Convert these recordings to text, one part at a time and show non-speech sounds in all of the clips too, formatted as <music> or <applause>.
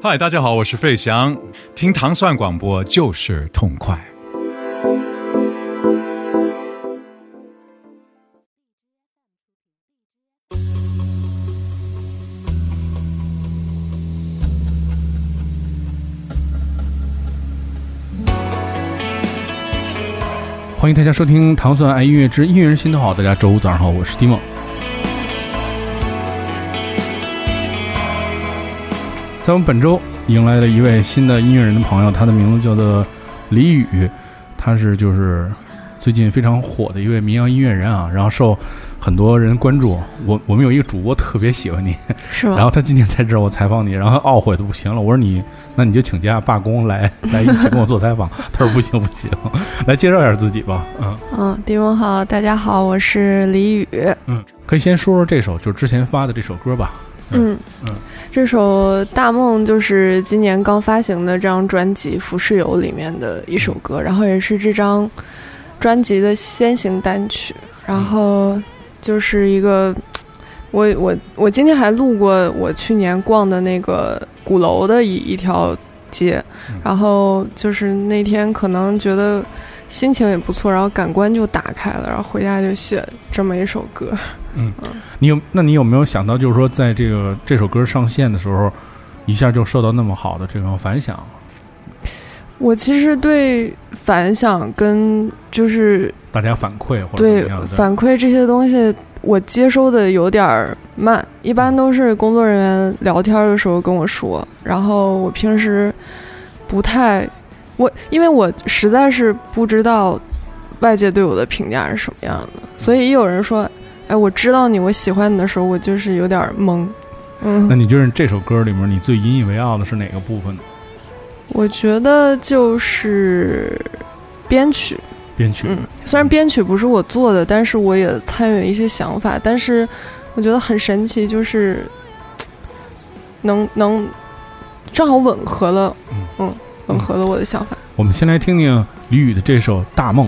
嗨，大家好，我是费翔，听糖蒜广播就是痛快。欢迎大家收听《糖蒜爱音乐之音乐人心头好》。大家周五早上好，我是蒂梦。在我们本周迎来了一位新的音乐人的朋友，他的名字叫做李宇，他是就是最近非常火的一位民谣音乐人啊，然后受很多人关注。我我们有一个主播特别喜欢你，<laughs> 是吗？然后他今天在这儿我采访你，然后懊悔的不行了。我说你那你就请假罢工来来一起跟我做采访。他说不行不行，<laughs> 来介绍一下自己吧。嗯嗯，迪梦好，大家好，我是李宇。嗯，可以先说说这首就是之前发的这首歌吧。嗯嗯，这首《大梦》就是今年刚发行的这张专辑《浮世游》里面的一首歌，然后也是这张专辑的先行单曲。然后就是一个，我我我今天还路过我去年逛的那个鼓楼的一一条街，然后就是那天可能觉得心情也不错，然后感官就打开了，然后回家就写这么一首歌。嗯，你有？那你有没有想到，就是说，在这个这首歌上线的时候，一下就受到那么好的这种反响？我其实对反响跟就是大家反馈或者对反馈这些东西，我接收的有点慢。一般都是工作人员聊天的时候跟我说，然后我平时不太我，因为我实在是不知道外界对我的评价是什么样的，所以一有人说。哎，我知道你，我喜欢你的时候，我就是有点懵。嗯，那你觉得这首歌里面你最引以为傲的是哪个部分呢？我觉得就是编曲。编曲，嗯，虽然编曲不是我做的，但是我也参与了一些想法。但是我觉得很神奇，就是 <tsk> 能能正好吻合了，嗯，吻合了我的想法。我们先来听听李宇的这首《大梦》。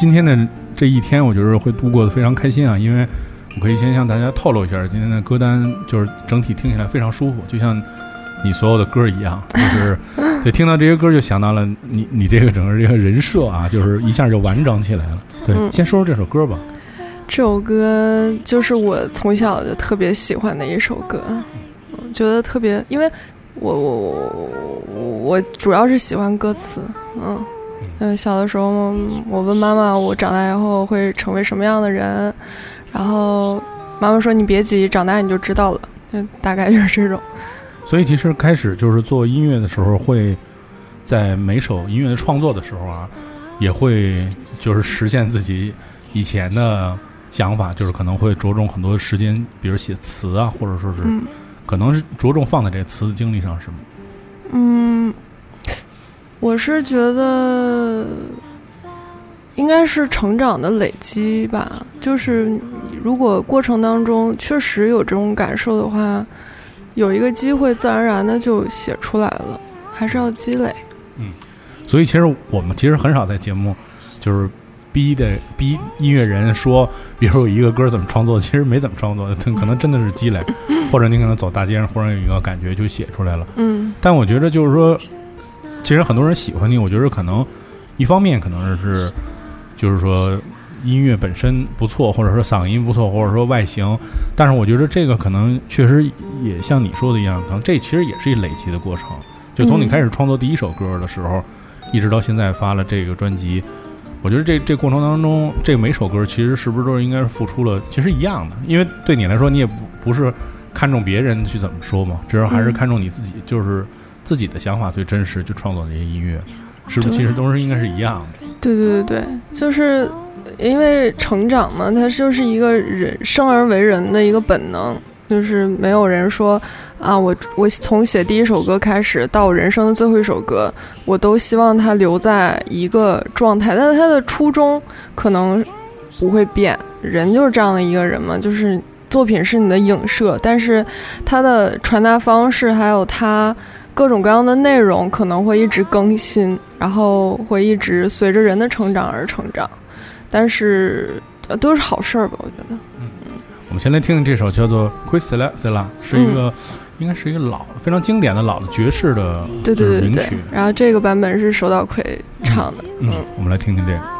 今天的这一天，我觉得会度过的非常开心啊，因为我可以先向大家透露一下，今天的歌单就是整体听起来非常舒服，就像你所有的歌一样，<laughs> 就是对听到这些歌就想到了你你这个整个这个人设啊，就是一下就完整起来了。对，嗯先说说这首歌吧。这首歌就是我从小就特别喜欢的一首歌，嗯觉得特别，因为我我我我主要是喜欢歌词，嗯嗯，小的时候我问妈妈，我长大以后会成为什么样的人，然后妈妈说你别急，长大你就知道了，就大概就是这种。所以其实开始就是做音乐的时候，会在每首音乐的创作的时候啊，也会就是实现自己以前的想法，就是可能会着重很多时间，比如写词啊，或者说是嗯可能是着重放在这个词的经历上，是吗？嗯，我是觉得应该是成长的累积吧。就是如果过程当中确实有这种感受的话，有一个机会自然而然的就写出来了，还是要积累。嗯所以其实我们其实很少在节目就是逼的逼音乐人说，比如有一个歌怎么创作，其实没怎么创作，可能真的是积累，或者你可能走大街上忽然有一个感觉就写出来了。嗯但我觉得就是说，其实很多人喜欢你，我觉得可能一方面可能是就是说音乐本身不错，或者说嗓音不错，或者说外形，但是我觉得这个可能确实也像你说的一样，可能这其实也是一累积的过程。就从你嗯开始创作第一首歌的时候，一直到现在发了这个专辑，我觉得这这过程当中，这每首歌其实是不是都是应该是付出了，其实一样的，因为对你来说，你也不不是看重别人去怎么说嘛，主要还是嗯看重你自己，就是自己的想法最真实，去创作这些音乐，是不是？其实都是应该是一样的。对对对对，就是因为成长嘛，它就是一个人生而为人的一个本能，就是没有人说啊，我我从写第一首歌开始到我人生的最后一首歌，我都希望它留在一个状态，但是它的初衷可能不会变，人就是这样的一个人嘛，就是作品是你的影射，但是它的传达方式还有它。各种各样的内容可能会一直更新，然后会一直随着人的成长而成长，但是呃都是好事儿吧？我觉得。嗯我们先来听听这首叫做《Quis La s e l a 是一个、应该是一个老非常经典的老的爵士的对对对曲。。然后这个版本是手岛葵唱的。嗯，我们来听听这个。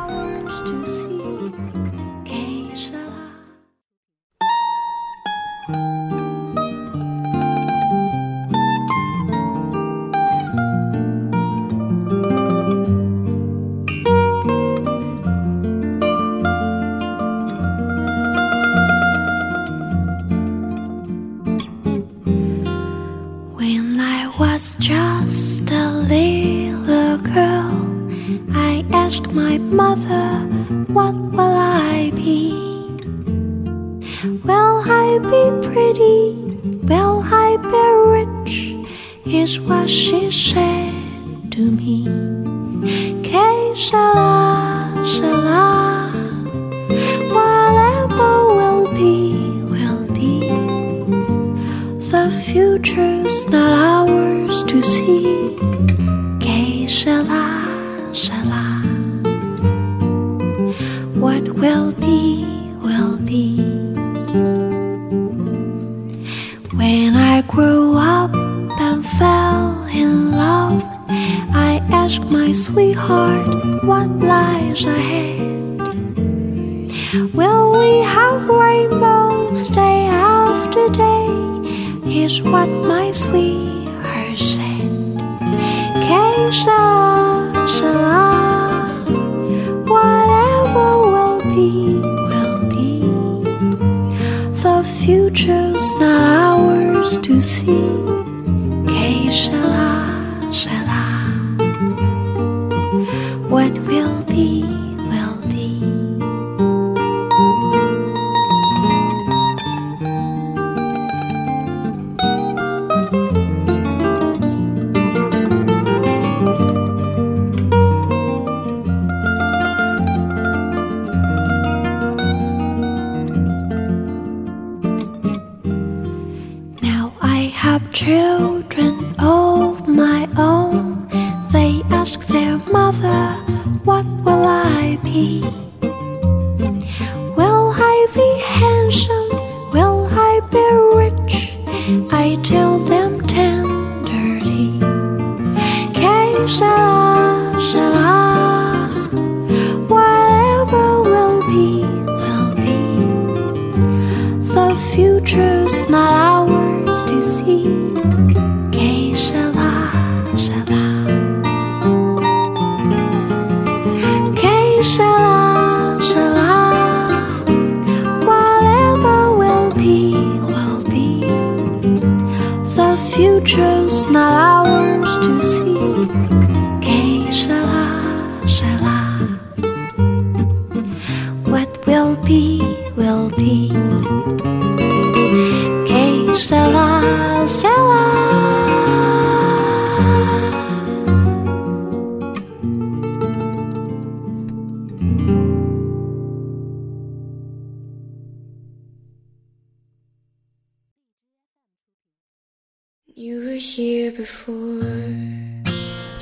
Not ours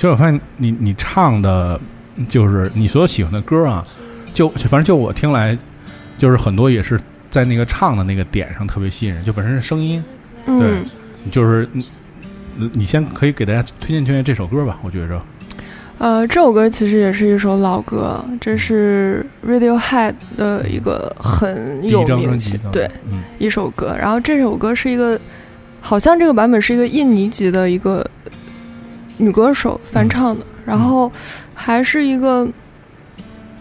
实我发现你你唱的，就是你所有喜欢的歌啊，就就反正就我听来，就是很多也是在那个唱的那个点上特别吸引人，就本身是声音，对嗯，就是你你先可以给大家推荐推荐这首歌吧，我觉着，呃，这首歌其实也是一首老歌，这是 Radiohead 的一个很有名的，对嗯。一首歌。然后这首歌是一个，好像这个版本是一个印尼籍的一个女歌手翻唱的，然后还是一个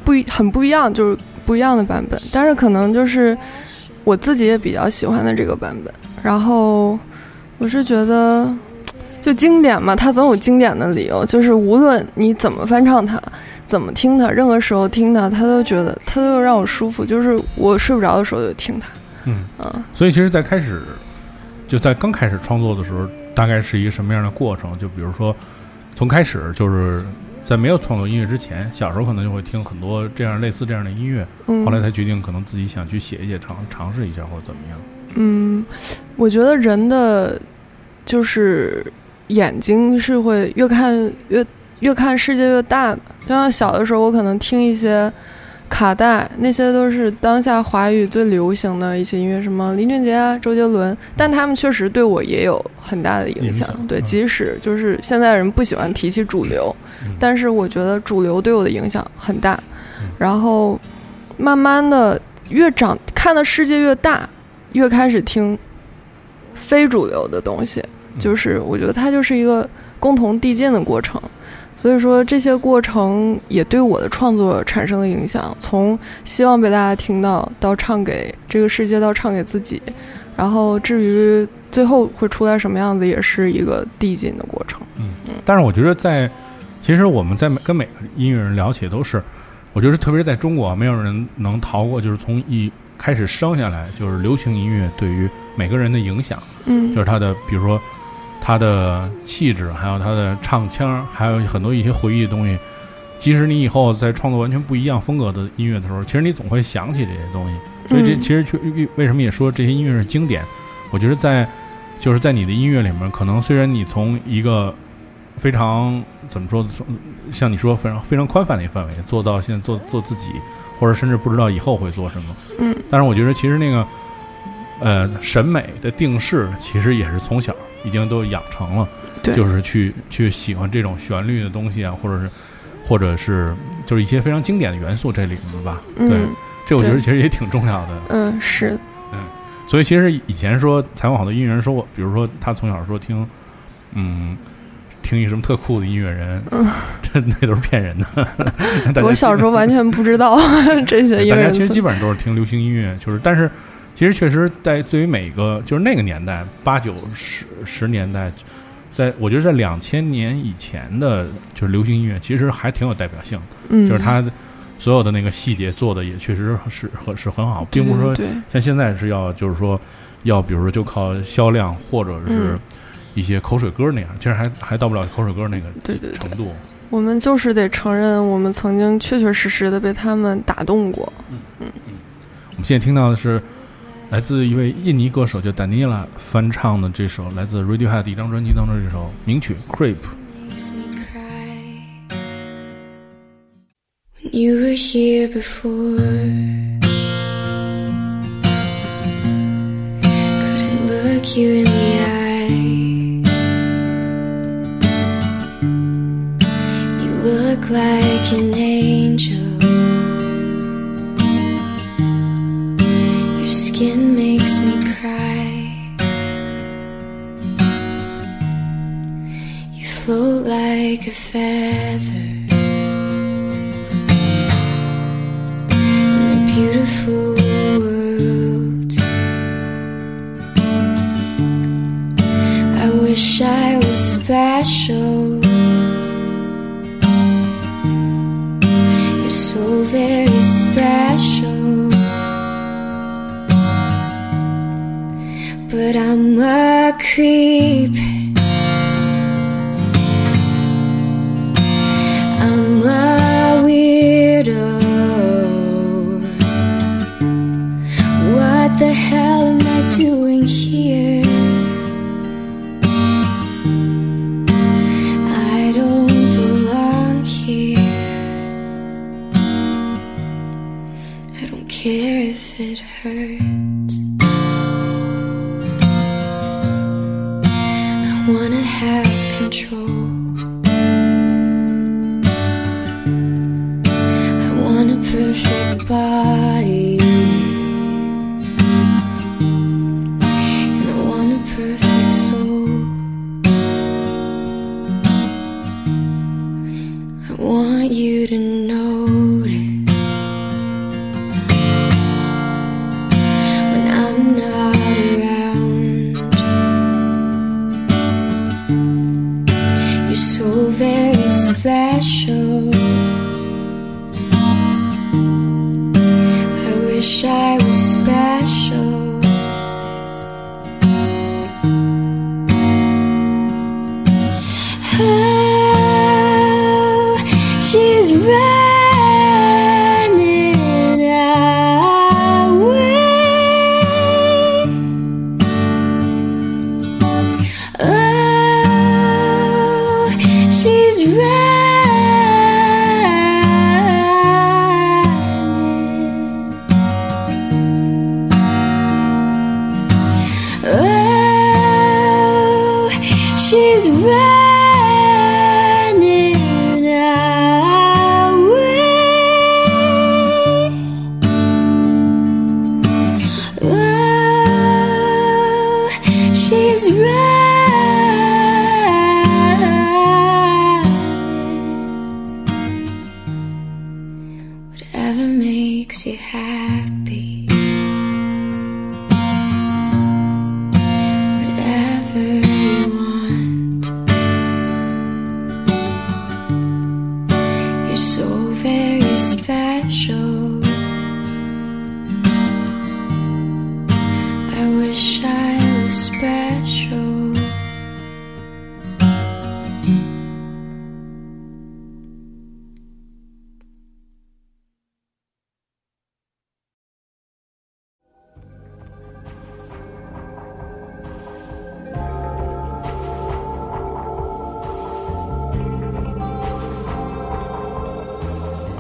不一很不一样，就是不一样的版本。但是可能就是我自己也比较喜欢的这个版本。然后我是觉得。就经典嘛，它总有经典的理由。就是无论你怎么翻唱它，怎么听它，任何时候听它，它都觉得它都让我舒服。就是我睡不着的时候就听它，嗯，嗯。所以其实，在开始就在刚开始创作的时候，大概是一个什么样的过程？就比如说，从开始就是在没有创作音乐之前，小时候可能就会听很多这样类似这样的音乐，嗯后来才决定可能自己想去写一写，尝尝试一下或者怎么样。嗯，我觉得人的就是眼睛是会越看越越看世界越大的。就像小的时候，我可能听一些卡带，那些都是当下华语最流行的一些音乐，什么林俊杰啊、周杰伦，但他们确实对我也有很大的影影响。对，即使就是现在人不喜欢提起主流，嗯但是我觉得主流对我的影响很大。嗯然后慢慢的越长看的世界越大，越开始听非主流的东西，嗯就是我觉得它就是一个共同递进的过程。所以说这些过程也对我的创作产生了影响，从希望被大家听到，到唱给这个世界，到唱给自己，然后至于最后会出来什么样子，也是一个递进的过程。嗯但是我觉得在，其实我们在跟每个音乐人聊起都是，我觉得特别是在中国啊，没有人能逃过，就是从一开始生下来就是流行音乐对于每个人的影响，嗯就是他的比如说他的气质，还有他的唱腔，还有很多一些回忆的东西。即使你以后在创作完全不一样风格的音乐的时候，其实你总会想起这些东西。所以这嗯其实去为什么也说这些音乐是经典？我觉得在就是在你的音乐里面，可能虽然你从一个非常怎么说，像你说非常非常宽泛的一个范围做到现在做做自己，或者甚至不知道以后会做什么。嗯，但是我觉得其实那个呃审美的定势，其实也是从小已经都养成了，对就是去去喜欢这种旋律的东西啊，或者是或者是就是一些非常经典的元素这里面吧。对，嗯这我觉得其实也挺重要的。嗯，是嗯，所以其实以前说采访好多音乐人说过，比如说他从小说听，嗯，听一什么特酷的音乐人，这那都是骗人的。<laughs> 我小时候完全不知道 <laughs> 这些音乐大家其实基本上都是听流行音乐，就是但是其实确实在对于每个就是那个年代八九十十年代，在我觉得在两千年以前的，就是流行音乐其实还挺有代表性，嗯，就是它所有的那个细节做的也确实是很是很好，并不是说，像现在是要就是说要比如说就靠销量或者是嗯。一些口水歌那样，其实还还到不了口水歌那个对对对。程度。我们就是得承认，我们曾经确确实实的被他们打动过。嗯。嗯。我们现在听到的是来自一位印尼歌手叫 Daniela 翻唱的这首来自 Radiohead 的一张专辑当中的这首名曲《Creep》。 makes me cry. When you were here before, couldn't look you in the eye. You look like an angel. Like a feather in a beautiful world. I wish I was special. You're so very special. But I'm a creep. goodbye.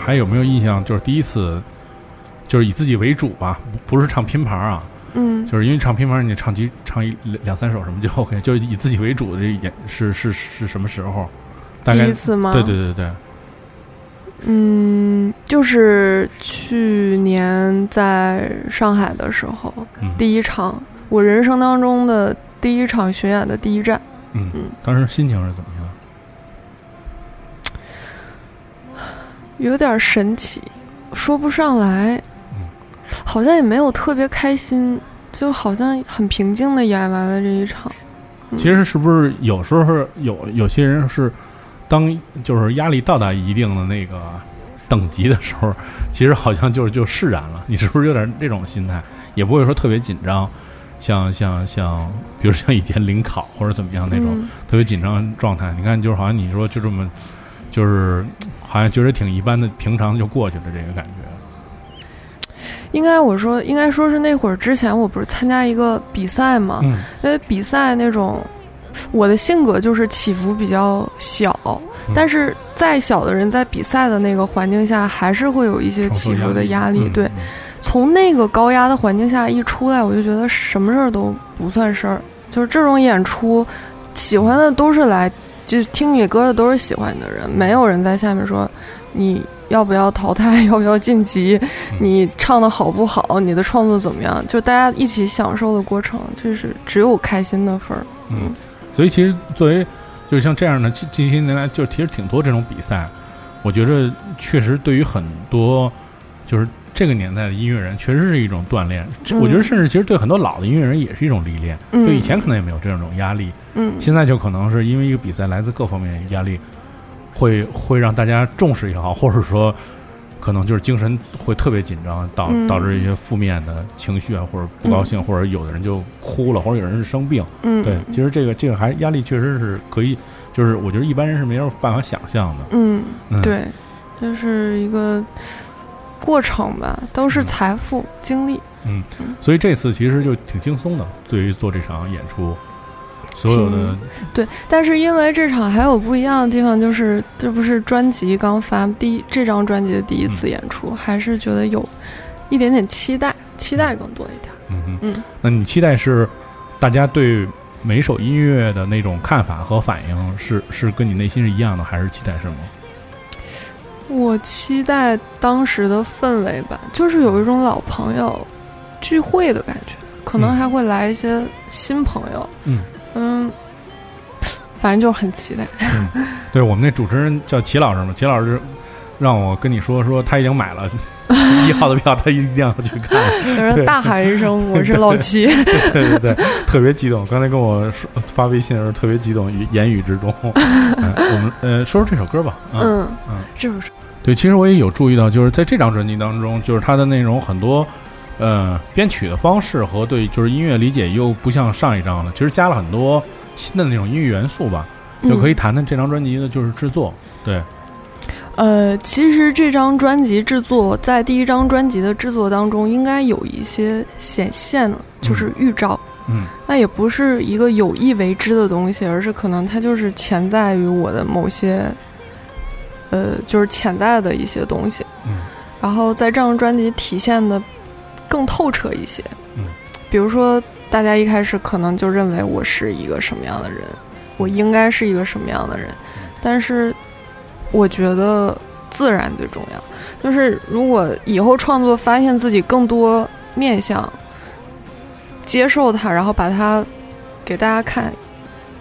还有没有印象？就是第一次，就是以自己为主吧，不不是唱拼盘啊，嗯，就是因为唱拼盘你唱几唱一两两三首什么就 OK，就是以自己为主的这演是是是什么时候？大概第一次吗？对对对对，嗯，就是去年在上海的时候，嗯第一场我人生当中的第一场巡演的第一站，嗯嗯，当时心情是怎么样？有点神奇，说不上来嗯，好像也没有特别开心，就好像很平静的演完了这一场。嗯其实是不是有时候是有有些人是当就是压力到达一定的那个等级的时候，其实好像就是就释然了。你是不是有点这种心态？也不会说特别紧张，像像像，比如像以前临考或者怎么样那种、嗯特别紧张状态。你看，就是好像你说就这么，就是好像觉得挺一般的，平常就过去了这个感觉。应该我说，应该说是那会儿之前，我不是参加一个比赛嘛，嗯因为比赛那种，我的性格就是起伏比较小，嗯但是再小的人在比赛的那个环境下，还是会有一些起伏的压力。嗯对，嗯从那个高压的环境下一出来，我就觉得什么事儿都不算事儿。就是这种演出，喜欢的都是来，就是听你歌的都是喜欢你的人，没有人在下面说你要不要淘汰，<laughs> 要不要晋级，嗯。你唱的好不好，你的创作怎么样，就大家一起享受的过程，就是只有开心的份儿。嗯，所以其实作为就是像这样的近近些年来，就其实挺多这种比赛，我觉着确实对于很多就是这个年代的音乐人，确实是一种锻炼。嗯我觉得甚至其实对很多老的音乐人也是一种历练。嗯，就以前可能也没有这种压力，嗯现在就可能是因为一个比赛来自各方面压力，会会让大家重视也好，或者说可能就是精神会特别紧张，导嗯导致一些负面的情绪啊，或者不高兴，或者有的人就哭了，或者有人是生病。嗯对，其实这个这个还压力确实是可以，就是我觉得一般人是没有办法想象的。嗯嗯，，对，就是一个过程吧，都是嗯财富、经历。嗯所以这次其实就挺轻松的，对于做这场演出，所有的对，但是因为这场还有不一样的地方，就是这不是专辑刚发第一这张专辑的第一次演出，还是觉得有一点点期待，期待更多一点。嗯哼，嗯，那你期待是大家对每首音乐的那种看法和反应是是跟你内心是一样的，还是期待什么？我期待当时的氛围吧，就是有一种老朋友聚会的感觉，可能嗯还会来一些新朋友。嗯嗯，反正就是很期待。对我们那主持人叫齐老师嘛，齐老师让我跟你说说他已经买了 <laughs> 一号的票，他一定要去看。大喊一声：“我是老七。<laughs> 对对对，特别激动。刚才跟我说发微信的时候特别激动，语言语之中。<laughs> 嗯我们呃说说这首歌吧。”啊嗯嗯，这不是对，其实我也有注意到，就是在这张专辑当中，就是它的内容很多，呃，编曲的方式和对就是音乐理解又不像上一张了，其实加了很多新的那种音乐元素吧，就可以嗯谈谈这张专辑的就是制作。对，呃，其实这张专辑制作在第一张专辑的制作当中，应该有一些显现了，就是预兆。嗯那也不是一个有意为之的东西，而是可能它就是潜在于我的某些，呃，就是潜在的一些东西。嗯然后在这张专辑体现的更透彻一些。嗯，比如说大家一开始可能就认为我是一个什么样的人，我应该是一个什么样的人，但是我觉得自然最重要。就是如果以后创作发现自己更多面相，接受它，然后把它给大家看，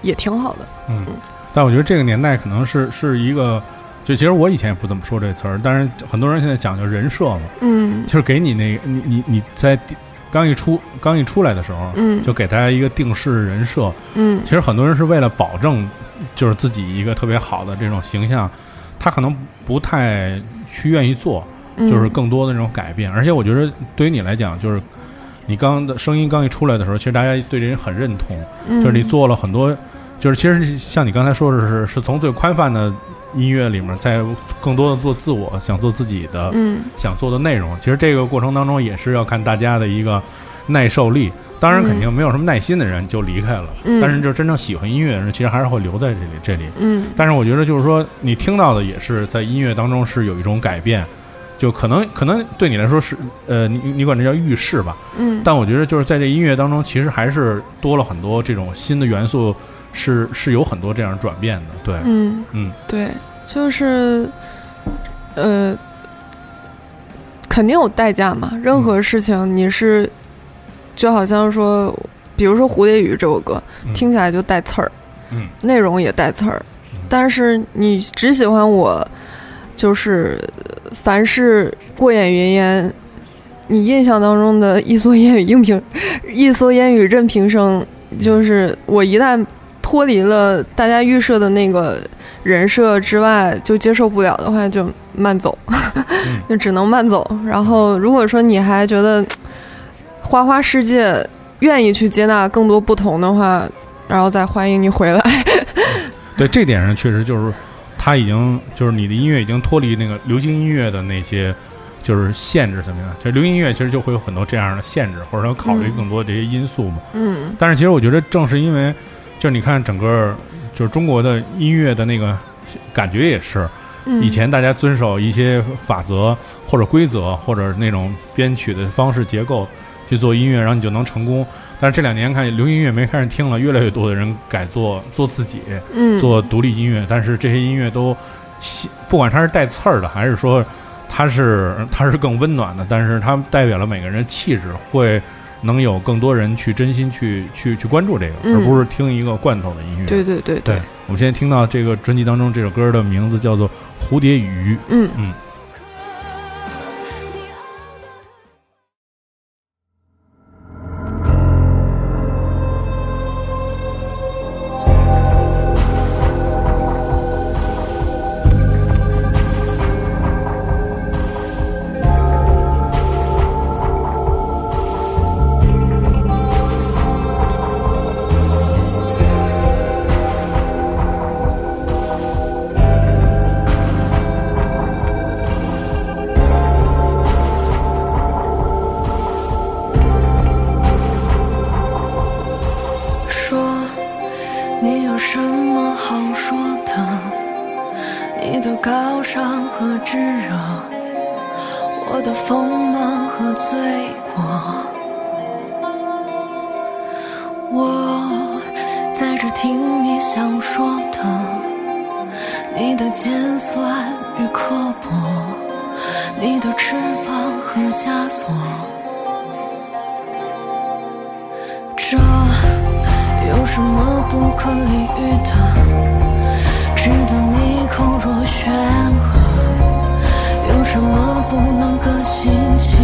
也挺好的。嗯，但我觉得这个年代可能是是一个，就其实我以前也不怎么说这词儿，但是很多人现在讲究人设嘛，嗯就是给你那个你你你在第刚一出刚一出来的时候，嗯就给大家一个定式人设。嗯其实很多人是为了保证就是自己一个特别好的这种形象，他可能不太去愿意做，嗯，就是更多的那种改变。而且我觉得对于你来讲，就是你刚的声音刚一出来的时候，其实大家对这人很认同，嗯就是你做了很多，就是其实像你刚才说的是，是从最宽泛的音乐里面，在更多的做自我，想做自己的。嗯想做的内容。其实这个过程当中也是要看大家的一个耐受力。当然，肯定没有什么耐心的人就离开了，嗯但是就真正喜欢音乐的人，其实还是会留在这里。这里，嗯但是我觉得就是说，你听到的也是在音乐当中是有一种改变，就可能可能对你来说是呃，你你管这叫预示吧。嗯，但我觉得就是在这音乐当中，其实还是多了很多这种新的元素，是是有很多这样转变的。对，嗯嗯对，就是呃，肯定有代价嘛。任何事情你是，就好像说，比如说《蝴蝶雨》这首歌，嗯听起来就带刺儿，嗯内容也带刺儿嗯，但是你只喜欢我，就是凡是过眼云烟。你印象当中的一蓑烟雨应平，<laughs> 一蓑烟雨任平生，就是我一旦脱离了大家预设的那个人设之外，就接受不了的话，就慢走，<laughs> 嗯就只能慢走。然后如果说你还觉得花花世界愿意去接纳更多不同的话，然后再欢迎你回来。<laughs> 对这点上确实就是，他已经就是你的音乐已经脱离那个流行音乐的那些就是限制什么呀？其实流行音乐其实就会有很多这样的限制，或者说考虑嗯更多这些因素嘛。嗯但是其实我觉得正是因为，就是你看整个就是中国的音乐的那个感觉也是，嗯，以前大家遵守一些法则或者规则或者那种编曲的方式结构去做音乐，然后你就能成功。但是这两年看流行音乐没开始听了，越来越多的人改做做自己，嗯做独立音乐，但是这些音乐都细，不管它是带刺儿的，还是说它是它是更温暖的，但是它代表了每个人的气质，会能有更多人去真心去去去关注这个，嗯而不是听一个罐头的音乐。对对对对，我们现在听到这个专辑当中这首歌的名字叫做《蝴蝶鱼》。嗯嗯。说只听你想说的，你的尖酸与刻薄，你的翅膀和枷锁。这有什么不可理喻的？值得你口若悬河？有什么不能各行其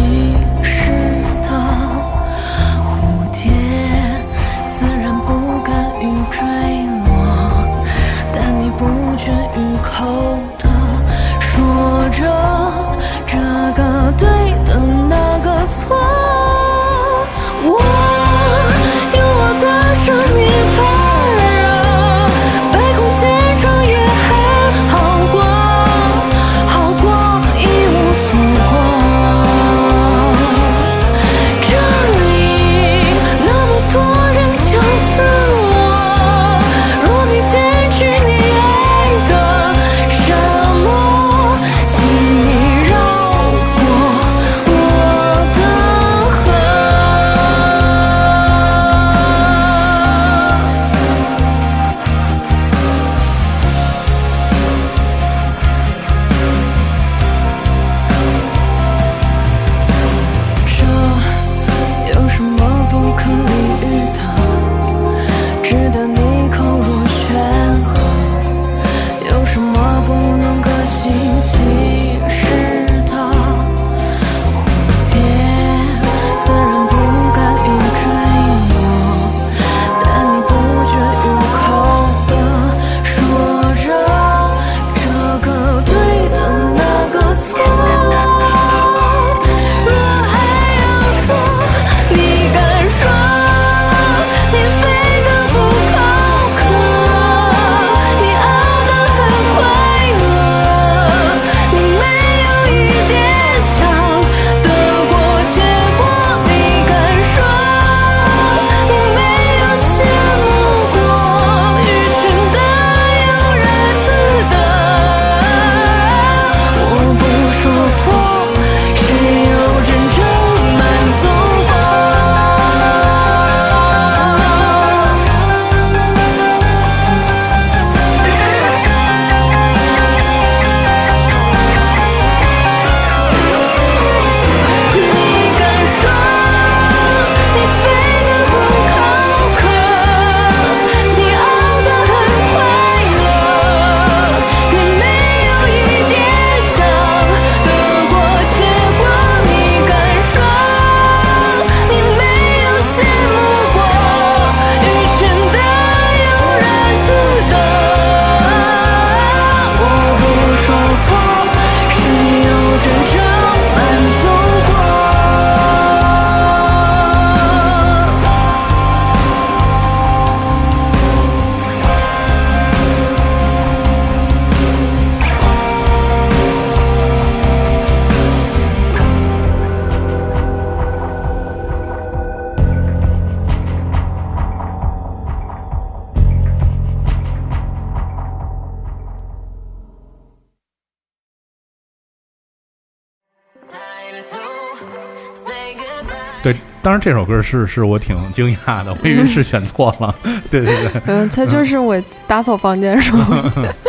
然这首歌是是我挺惊讶的，我以为是选错了。<laughs> 对对对嗯，它就是我打扫房间的时候，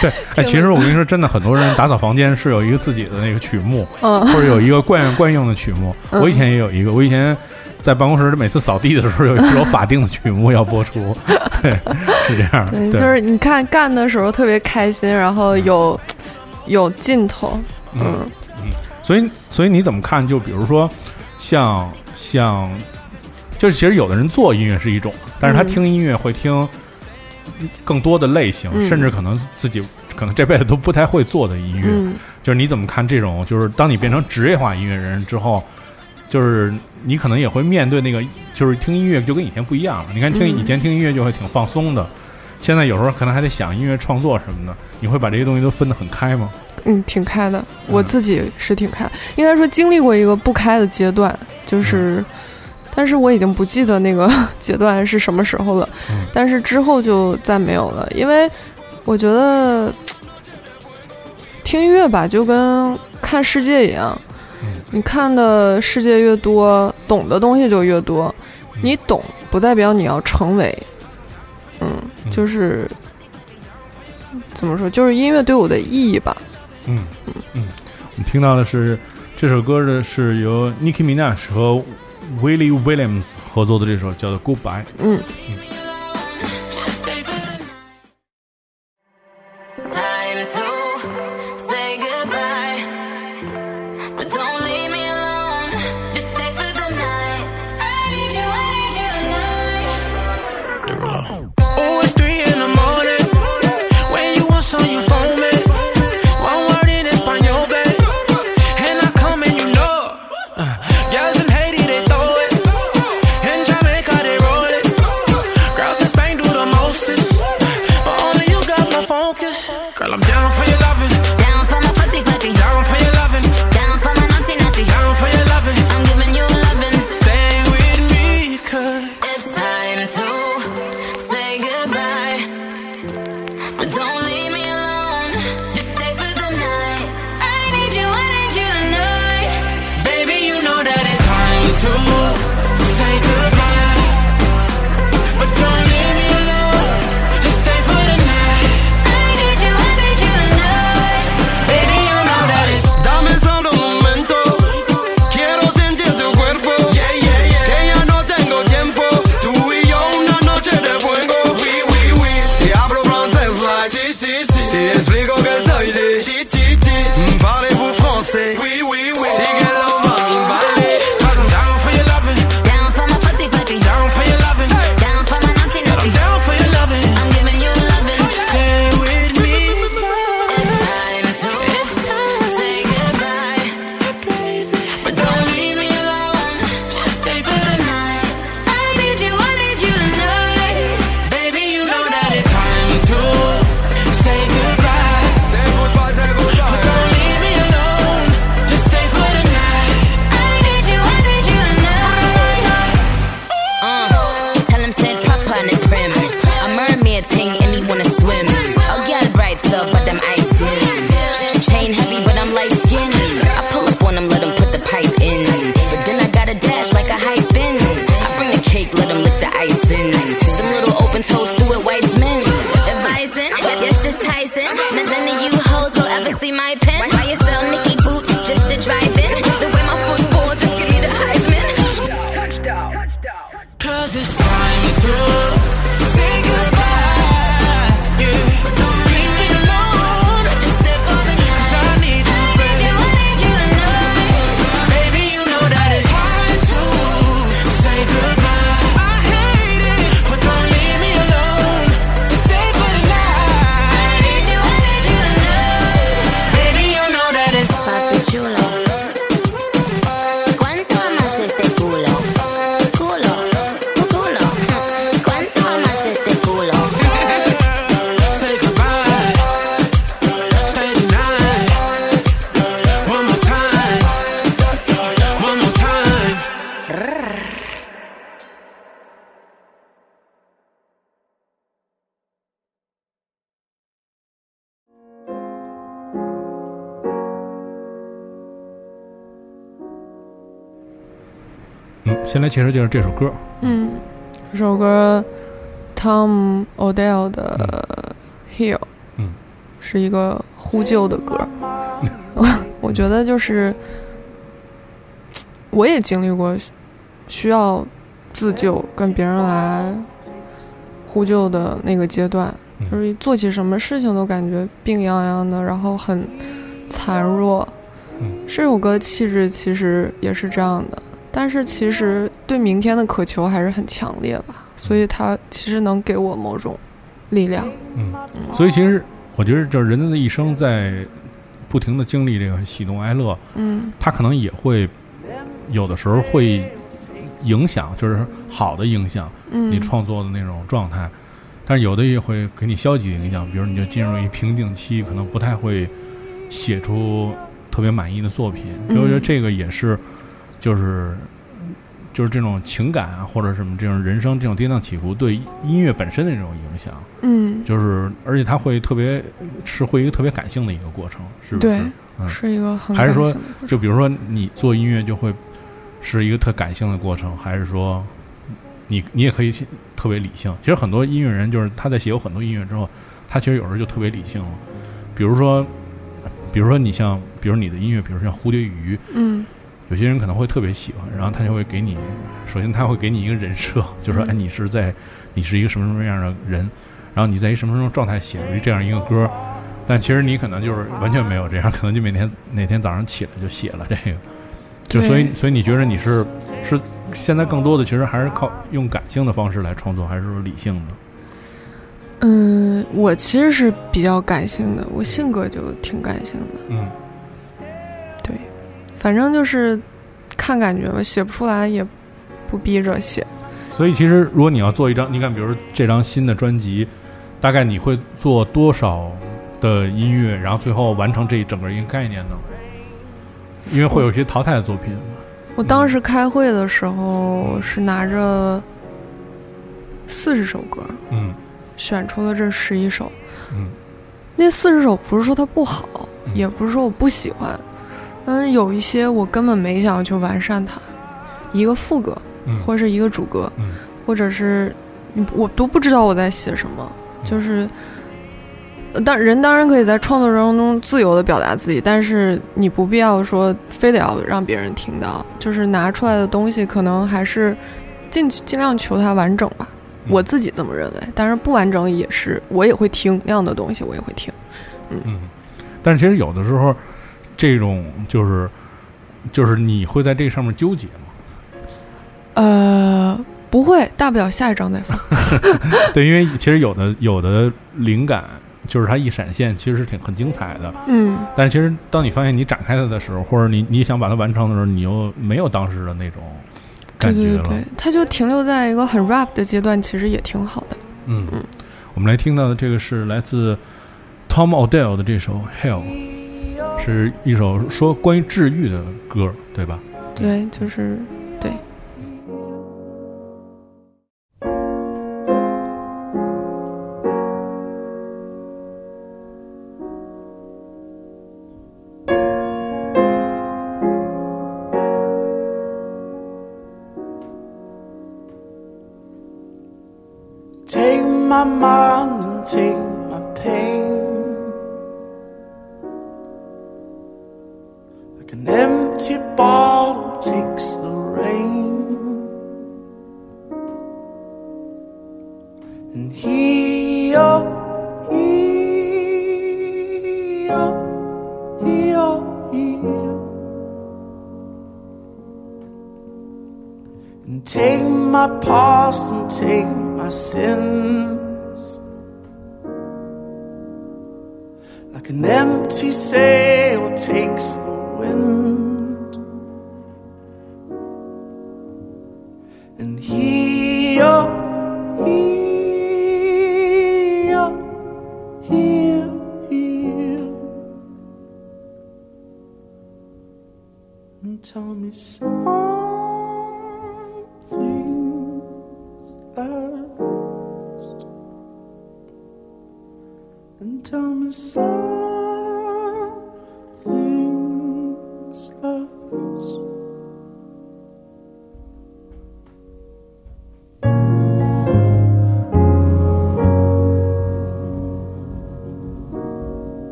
对，<laughs> 哎，其实我跟你说，真的，很多人打扫房间是有一个自己的那个曲目，嗯或者有一个惯惯用的曲目。嗯我以前也有一个，我以前在办公室每次扫地的时候有一首法定的曲目要播出，<laughs> 对，是这样。对，对，就是你看干的时候特别开心，然后有有劲头，嗯。嗯所以，所以你怎么看？就比如说，像像，就是其实有的人做音乐是一种，但是他嗯听音乐会听更多的类型，嗯甚至可能自己可能这辈子都不太会做的音乐。嗯就是你怎么看这种？就是当你变成职业化音乐人之后，就是你可能也会面对那个，就是听音乐就跟以前不一样了。你看听嗯以前听音乐就会挺放松的，现在有时候可能还得想音乐创作什么的。你会把这些东西都分得很开吗？嗯，挺开的，我自己是挺开，应该说经历过一个不开的阶段，就是，但是我已经不记得那个 <laughs> 阶段是什么时候了，嗯。但是之后就再没有了，因为我觉得听音乐吧，就跟看世界一样，嗯。你看的世界越多，懂的东西就越多，嗯。你懂不代表你要成为，嗯，嗯。就是怎么说，就是音乐对我的意义吧。嗯嗯，我们听到的是这首歌的是由 Nicki Minaj 和 Willie Williams 合作的这首叫做《Goodbye》。嗯，Time 先来介绍介绍这首歌。嗯，这首歌 Tom Odell 的《Hill，》，嗯，是一个呼救的歌。<laughs> 我觉得就是，我也经历过需要自救、跟别人来呼救的那个阶段，嗯就是做起什么事情都感觉病殃殃的，然后很孱弱。嗯这首歌气质其实也是这样的，但是其实对明天的渴求还是很强烈吧，所以它其实能给我某种力量。嗯，所以其实我觉得，就是人的一生在不停的经历这个喜怒哀乐，嗯他可能也会有的时候会影响，就是好的影响嗯，你创作的那种状态，但是有的也会给你消极的影响，比如你就进入一瓶颈期，可能不太会写出特别满意的作品。所以我觉得嗯这个也是，就是。就是这种情感啊，或者什么这种人生这种跌宕起伏，对音乐本身的这种影响，嗯，就是而且它会特别是会一个特别感性的一个过程，是不是是一个很还是说就比如说你做音乐就会是一个特感性的过程，还是说你你也可以特别理性？其实很多音乐人就是他在写有很多音乐之后，他其实有时候就特别理性了。比如说，比如说你像，比如你的音乐，比如像蝴蝶鱼，嗯有些人可能会特别喜欢，然后他就会给你，首先他会给你一个人设，<laughs> 就说嗯哎，你是在你是一个什么什么样的人，然后你在一什么什么状态写出这样一个歌，但其实你可能就是完全没有这样，可能就每天哪天早上起来就写了这个，就所以所以你觉得你是是现在更多的其实还是靠用感性的方式来创作，还是说理性的？嗯，我其实是比较感性的，我性格就挺感性的。嗯对，反正就是看感觉吧，写不出来也不逼着写。所以其实如果你要做一张，你看比如说这张新的专辑，大概你会做多少的音乐，然后最后完成这一整个一个概念呢？因为会有一些淘汰的作品嘛。我当时开会的时候是拿着四十首歌，嗯选出了这十一首。嗯那四十首不是说它不好，嗯也不是说我不喜欢，嗯，有一些我根本没想要去完善它，一个副歌嗯，或者是一个主歌，嗯或者是嗯我都不知道我在写什么，嗯就是。呃当人当然可以在创作当中自由的表达自己，但是你不必要说非得要让别人听到，就是拿出来的东西可能还是尽尽量求它完整吧。嗯我自己这么认为，但是不完整也是我也会听那样的东西，我也会听。嗯，但是其实有的时候，这种就是就是你会在这个上面纠结吗？呃，不会，大不了下一张再放。<laughs> 对，因为其实有的有的灵感就是它一闪现，其实是挺很精彩的。嗯，但是其实当你发现你展开它的时候，或者你你想把它完成的时候，你又没有当时的那种感觉了。对对对，它就停留在一个很 rough 的阶段，其实也挺好的。嗯嗯，我们来听到的这个是来自 Tom Odell 的这首《Hell》，是一首说关于治愈的歌，对吧？对，就是对。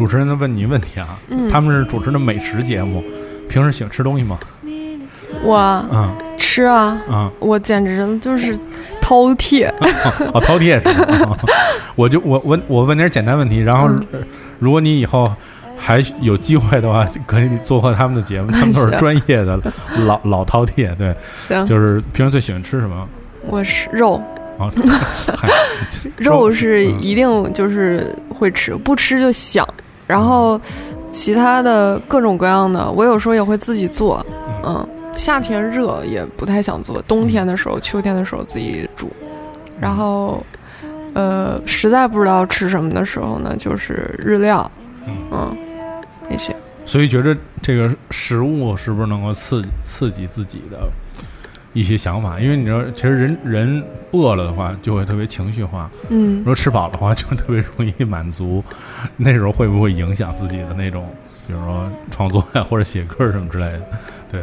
主持人的问你问题啊，他们是主持的美食节目，平时喜欢吃东西吗？我嗯吃啊，嗯，我简直就是饕餮。<laughs> 哦，饕餮是吗？<laughs> 我就我我我问点简单问题，然后、如果你以后还有机会的话，可以做客他们的节目，<laughs> 他们都是专业的老老饕餮，对，行，就是平时最喜欢吃什么？我是肉，肉是嗯一定就是会吃，不吃就想。然后其他的各种各样的，我有时候也会自己做。嗯，夏天热也不太想做，冬天的时候、秋天的时候自己煮。然后，呃，实在不知道吃什么的时候呢，就是日料，嗯嗯，那些。所以觉得这个食物是不是能够刺激刺激自己的一些想法？因为你知道，其实人人饿了的话，就会特别情绪化；嗯如，果吃饱的话，就特别容易满足。那时候会不会影响自己的那种，比如说创作呀，或者写歌什么之类的？对，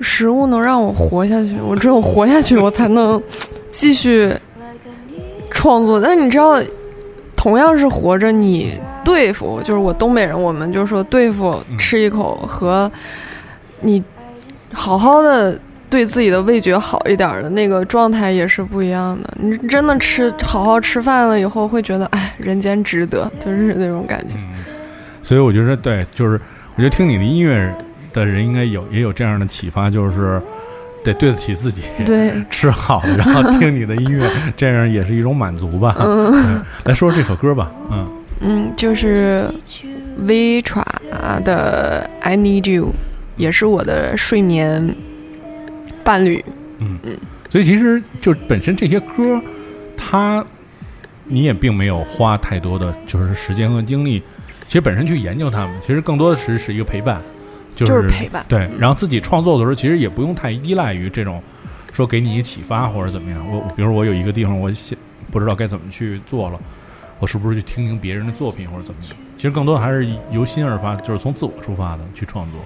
食物能让我活下去，我只有活下去，我才能继续创作。但是你知道，同样是活着，你对付就是我东北人，我们就说对付嗯吃一口和你好好的对自己的味觉好一点的那个状态也是不一样的。你真的吃好好吃饭了以后，会觉得哎，人间值得，就是那种感觉。嗯，所以我觉得对，就是我觉得听你的音乐的人应该有也有这样的启发，就是得对得起自己，对，<laughs> 吃好的，然后听你的音乐，这样也是一种满足吧。嗯 <laughs> 来说说这首歌吧，嗯。嗯，就是 Vitra 的 I Need You，也是我的睡眠伴侣。嗯嗯，所以其实就本身这些歌，它你也并没有花太多的就是时间和精力，其实本身去研究它们，其实更多的是是一个陪伴，就是、就是陪伴对，然后自己创作的时候，其实也不用太依赖于这种说给你一启发或者怎么样。我我比如我有一个地方我想不知道该怎么去做了，我是不是去听听别人的作品或者怎么样？其实更多的还是由心而发，就是从自我出发的去创作。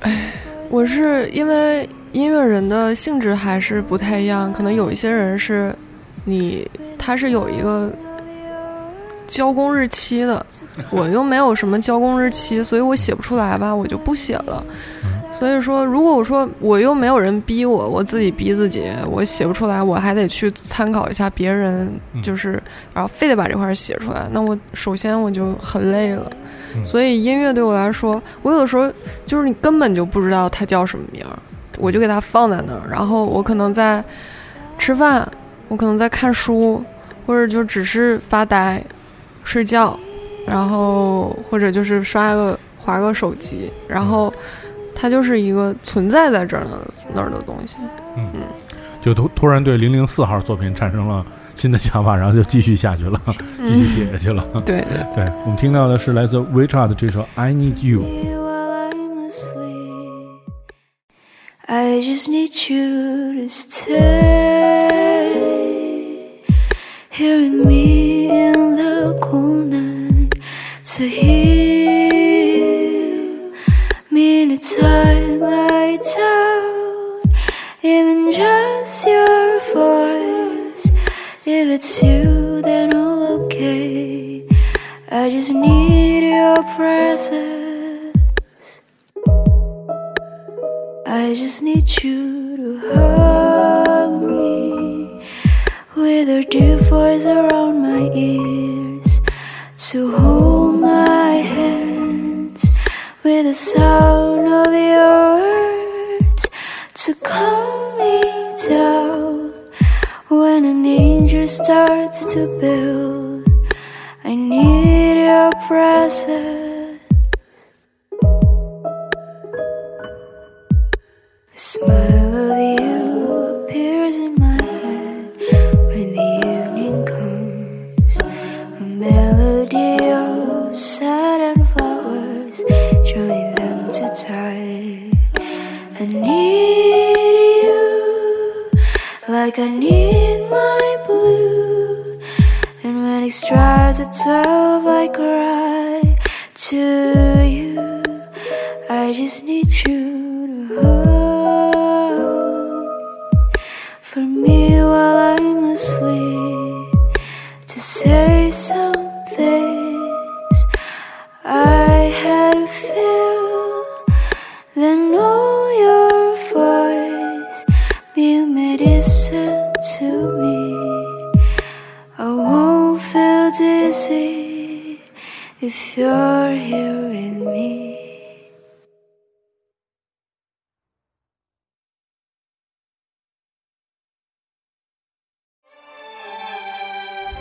哎我是因为音乐人的性质还是不太一样，可能有一些人是你他是有一个交工日期的，我又没有什么交工日期，所以我写不出来吧，我就不写了。所以说，如果我说我又没有人逼我，我自己逼自己，我写不出来，我还得去参考一下别人，嗯就是然后非得把这块儿写出来，那我首先我就很累了。嗯所以音乐对我来说，我有的时候就是你根本就不知道它叫什么名儿，我就给它放在那儿，然后我可能在吃饭，我可能在看书，或者就只是发呆、睡觉，然后或者就是刷个划个手机，然后它就是一个存在在这儿的那儿的东西。嗯就突突然对零零四号作品产生了新的想法，然后就继续下去了，继续写下去了。对对，对我们听到的是来自 Richard 的这首《I Need You》。I just need you to stay here in me in the cold night to heal me in the time I doubt even just your voice. If it's you, then all okay. I just need your presence. I just need you to hug me with your deep voice around my ears to hold my hands with the sound of your words to calm me down when an angel starts to build. I need your presence. The smile of you appears in my head when the evening comes. A melody of sad and flowers, drawing them to tide. I need you like I need my blue. And when it strikes at twelve, I cry to you. I just need you you're here with me.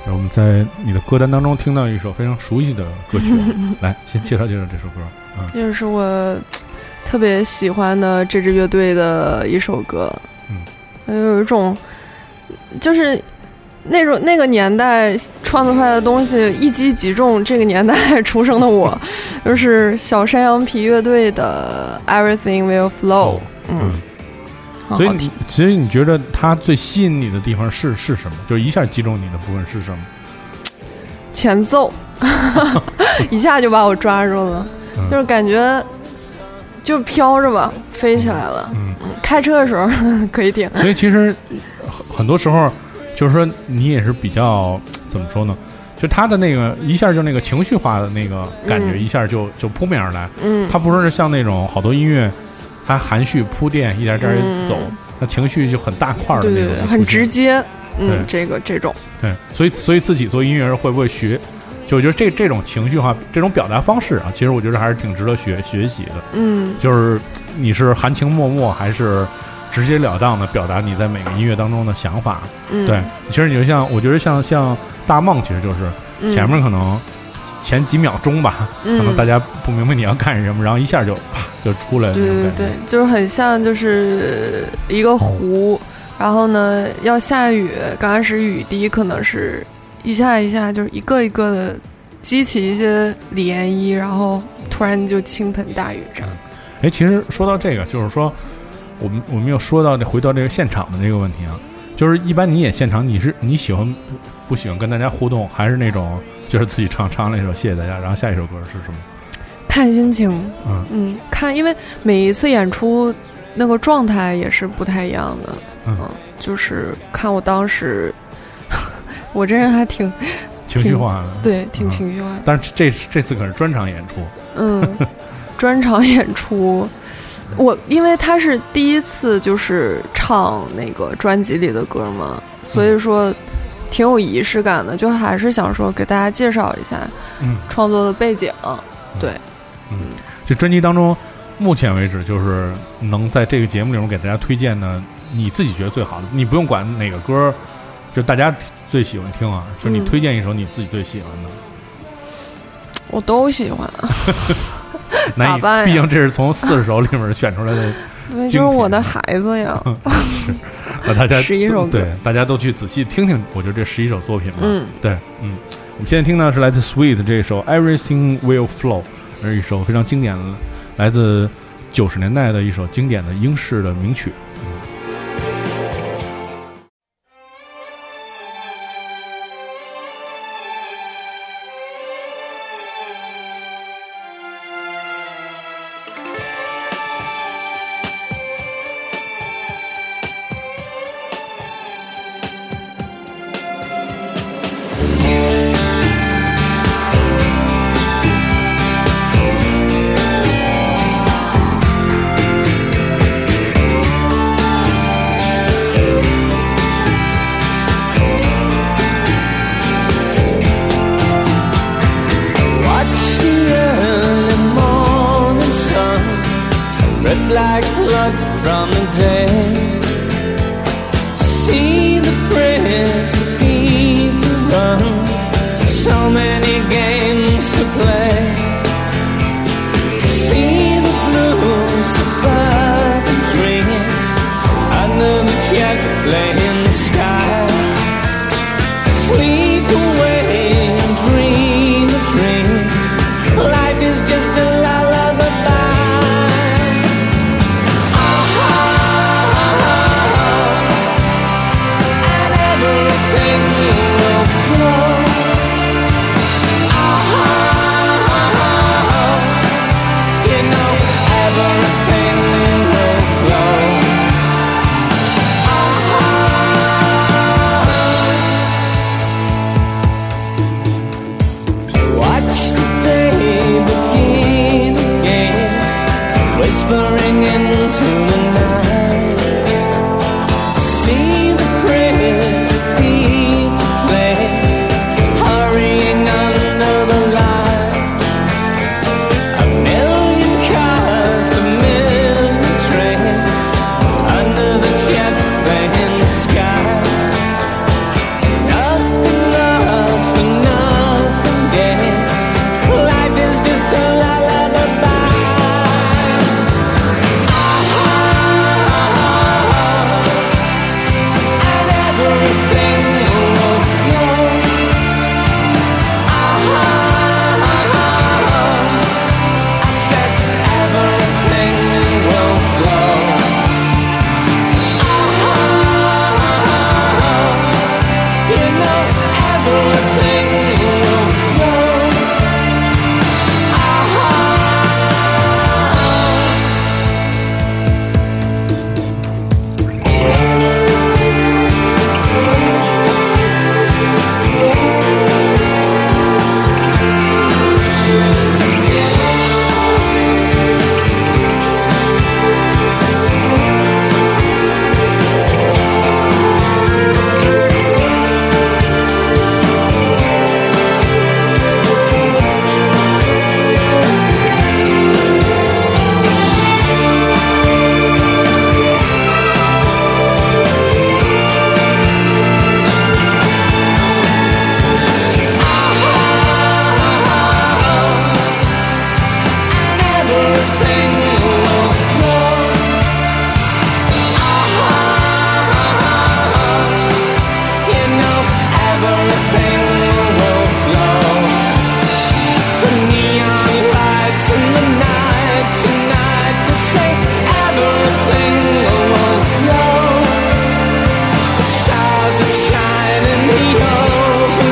然后我们在你的歌单当中听到一首非常熟悉的歌曲，<laughs> 来先介绍介绍这首歌。嗯这是我特别喜欢的这支乐队的一首歌，嗯，有一种就是那种那个年代创作出来的东西一击即中这个年代出生的我，就是小山羊皮乐队的《Everything Will Flow》，哦嗯，所以你。其实你觉得它最吸引你的地方是是什么？就是一下击中你的部分是什么？前奏 <laughs> 一下就把我抓住了，嗯就是感觉就飘着吧，飞起来了。嗯，开车的时候可以听，所以其实很很多时候就是说你也是比较 <tsk> 怎么说呢？就他的那个一下就那个情绪化的那个感觉，嗯一下就就扑面而来。嗯，他不是像那种好多音乐，它含蓄铺垫，一点点嗯走，那情绪就很大块儿的那种，对对对，很直。接。嗯，这个这种，对，所以所以自己做音乐人会不会学？就我觉得这这种情绪化、这种表达方式啊，其实我觉得还是挺值得学学习的。嗯就是你是含情脉脉，还是直截了当的表达你在每个音乐当中的想法？嗯，对，其实你就像我觉得像像大梦，其实就是嗯前面可能前几秒钟吧，可能嗯大家不明白你要干什么，然后一下就啪就出来了对对。对，就是很像就是一个湖，然后呢要下雨，刚开始雨滴可能是一下一下，就是一个一个的激起一些涟漪，然后突然就倾盆大雨这样。哎，其实说到这个，就是说，我们我们又说到这回到这个现场的这个问题啊，就是一般你演现场，你是你喜欢不不喜欢跟大家互动，还是那种就是自己唱唱那首谢谢大家，然后下一首歌是什么？看心情，嗯嗯，看，因为每一次演出那个状态也是不太一样的，嗯就是看我当时，<laughs> 我这人还挺情绪化的。对，挺嗯情绪化的。但是这这次可是专场演出，嗯，专场演出，我因为他是第一次就是唱那个专辑里的歌嘛，所嗯以说挺有仪式感的，就还是想说给大家介绍一下嗯创作的背景。对，嗯，这专辑当中，目前为止就是能在这个节目里面给大家推荐的，你自己觉得最好的，你不用管哪个歌，就大家最喜欢听啊，就是你嗯推荐一首你自己最喜欢的。我都喜欢，<laughs> 难以，毕竟这是从四十首里面选出来的，对，就是我的孩子呀。<laughs> 是那大家 <laughs> 十一首歌对，大家都去仔细听听，我觉得这十一首作品吧。嗯，对，嗯，我们现在听到是来自 Sweet 这首 Everything Will Flow，是一首非常经典的，来自九十年代的一首经典的英式的名曲。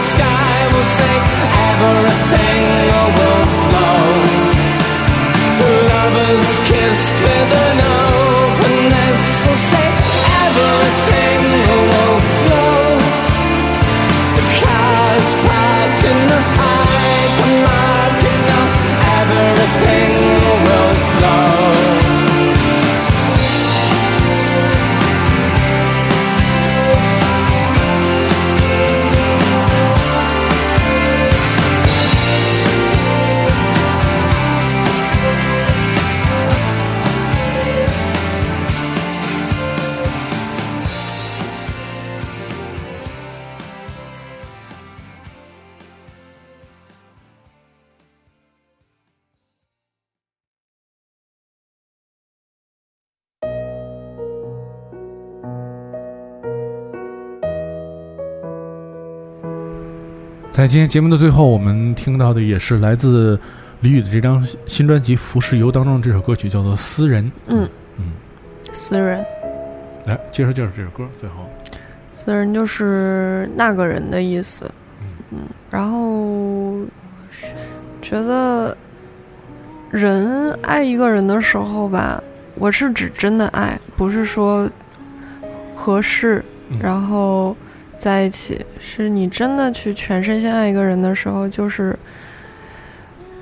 Sky 在今天节目的最后，我们听到的也是来自李宇的这张新专辑《浮世游》当中的这首歌曲，叫做《私人》。嗯。嗯，私人，来介绍介绍这首歌。最后，私人就是那个人的意思。嗯。嗯，然后觉得人爱一个人的时候吧，我是指真的爱，不是说合适，嗯。然后在一起，是你真的去全身心爱一个人的时候，就是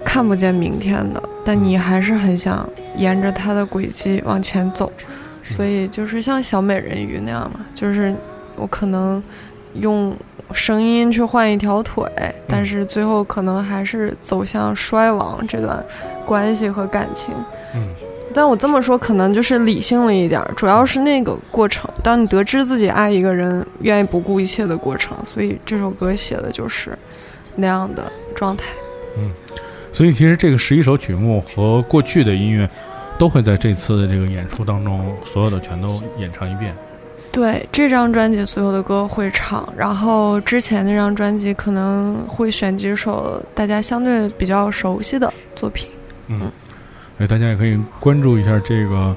看不见明天的，但你还是很想沿着他的轨迹往前走，所以就是像小美人鱼那样嘛，就是我可能用声音去换一条腿，但是最后可能还是走向衰亡这段关系和感情。嗯但我这么说可能就是理性了一点儿，主要是那个过程。当你得知自己爱一个人，愿意不顾一切的过程，所以这首歌写的就是那样的状态。嗯所以其实这个十一首曲目和过去的音乐，都会在这次的这个演出当中，所有的全都演唱一遍。对这张专辑所有的歌会唱，然后之前那张专辑可能会选几首大家相对比较熟悉的作品。嗯，所以大家也可以关注一下这个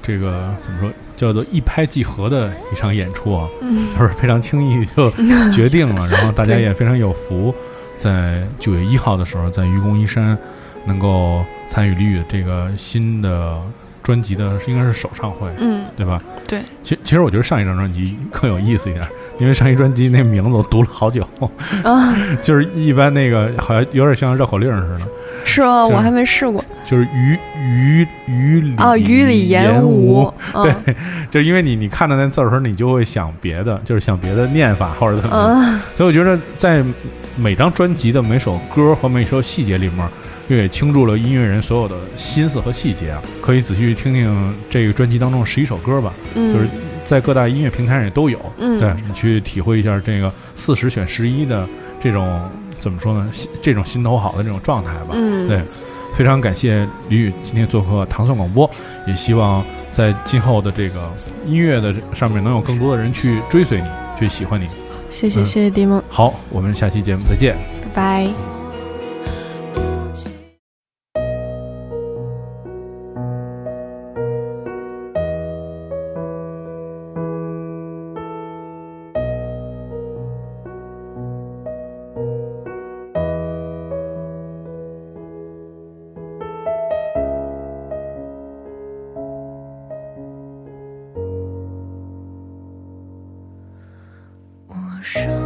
这个怎么说，叫做一拍即合的一场演出啊，嗯，<laughs> 就是非常轻易就决定了，然后大家也非常有福，在九月一号的时候，在愚公移山能够参与李宇这个新的专辑的，应该是首唱会，嗯，对吧？对。其其实我觉得上一张专辑更有意思一点，因为上一专辑那名字我读了好久，啊，<laughs> 就是一般那个好像有点像绕口令似的，是吗？就是我还没试过。就是于于于里啊，于理言无，嗯 <laughs> 对，就是因为你你看到那字儿的时候，你就会想别的，就是想别的念法或者怎么样。嗯，所以我觉得在每张专辑的每首歌和每首细节里面，又也倾注了音乐人所有的心思和细节啊。可以仔细听听这个专辑当中十一首歌吧，嗯，就是在各大音乐平台上也都有。嗯，对你去体会一下这个四十选十一的这种怎么说呢？这种心头好的这种状态吧。嗯，对，非常感谢李宇今天做客糖蒜广播，也希望在今后的这个音乐的上面能有更多的人去追随你，去喜欢你。谢谢嗯谢谢迪梦，好，我们下期节目再见。拜拜。生。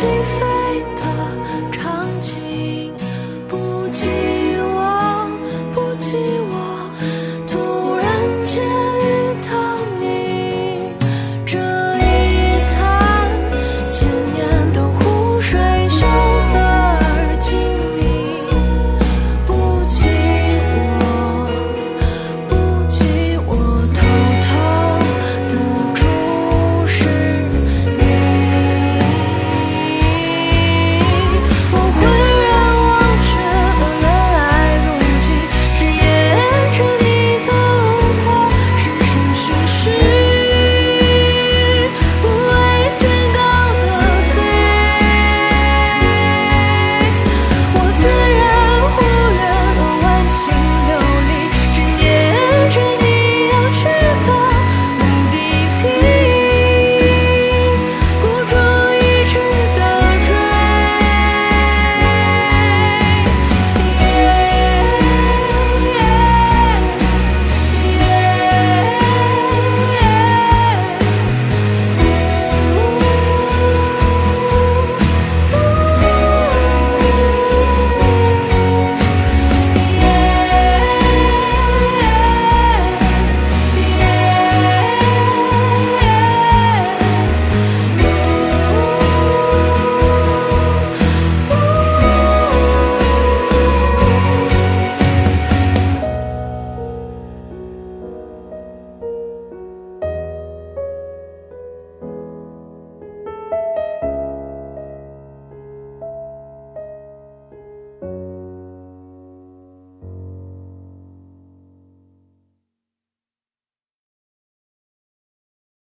几分